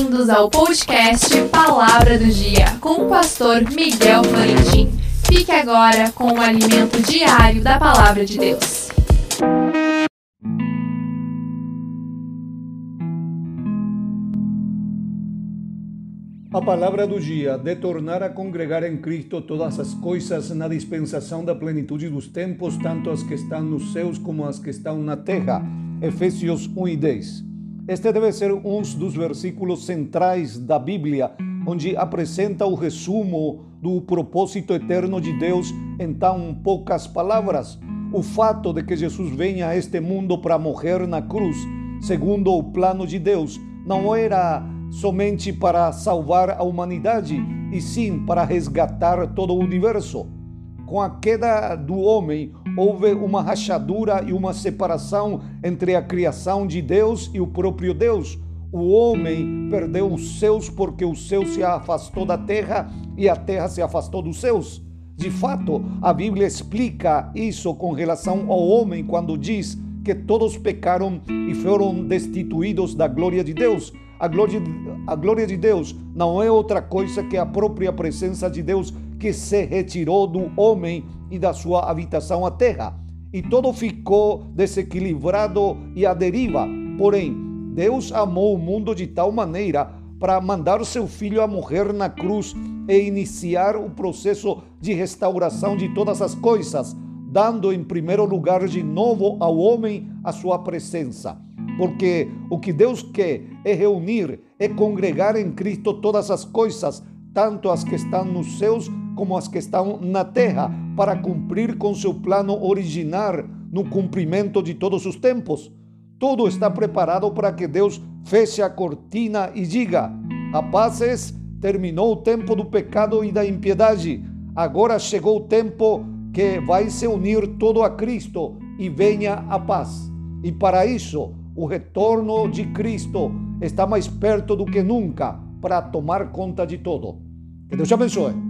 Bem-vindos ao podcast Palavra do Dia com o pastor Miguel Florentin. Fique agora com o alimento diário da Palavra de Deus. A palavra do dia, de tornar a congregar em Cristo todas as coisas na dispensação da plenitude dos tempos, tanto as que estão nos céus como as que estão na terra. Efésios 1 e 10. Este deve ser um dos versículos centrais da Bíblia, onde apresenta o resumo do propósito eterno de Deus em tão poucas palavras. O fato de que Jesus venha a este mundo para morrer na cruz, segundo o plano de Deus, não era somente para salvar a humanidade, e sim para resgatar todo o universo. Com a queda do homem, houve uma rachadura e uma separação entre a criação de Deus e o próprio Deus. O homem perdeu os céus porque o céu se afastou da terra e a terra se afastou dos céus. De fato, a Bíblia explica isso com relação ao homem quando diz que todos pecaram e foram destituídos da glória de Deus. A glória, a glória de Deus não é outra coisa que a própria presença de Deus que se retirou do homem e da sua habitação à terra. E todo ficou desequilibrado e à deriva. Porém, Deus amou o mundo de tal maneira para mandar o seu filho a morrer na cruz e iniciar o processo de restauração de todas as coisas, dando em primeiro lugar de novo ao homem a sua presença porque o que Deus quer é reunir, é congregar em Cristo todas as coisas, tanto as que estão nos céus como as que estão na terra, para cumprir com seu plano original no cumprimento de todos os tempos. Tudo está preparado para que Deus feche a cortina e diga: Rapazes, terminou o tempo do pecado e da impiedade. Agora chegou o tempo que vai se unir todo a Cristo e venha a paz. E para isso, o retorno de Cristo está mais perto do que nunca para tomar conta de tudo. Que Deus te abençoe.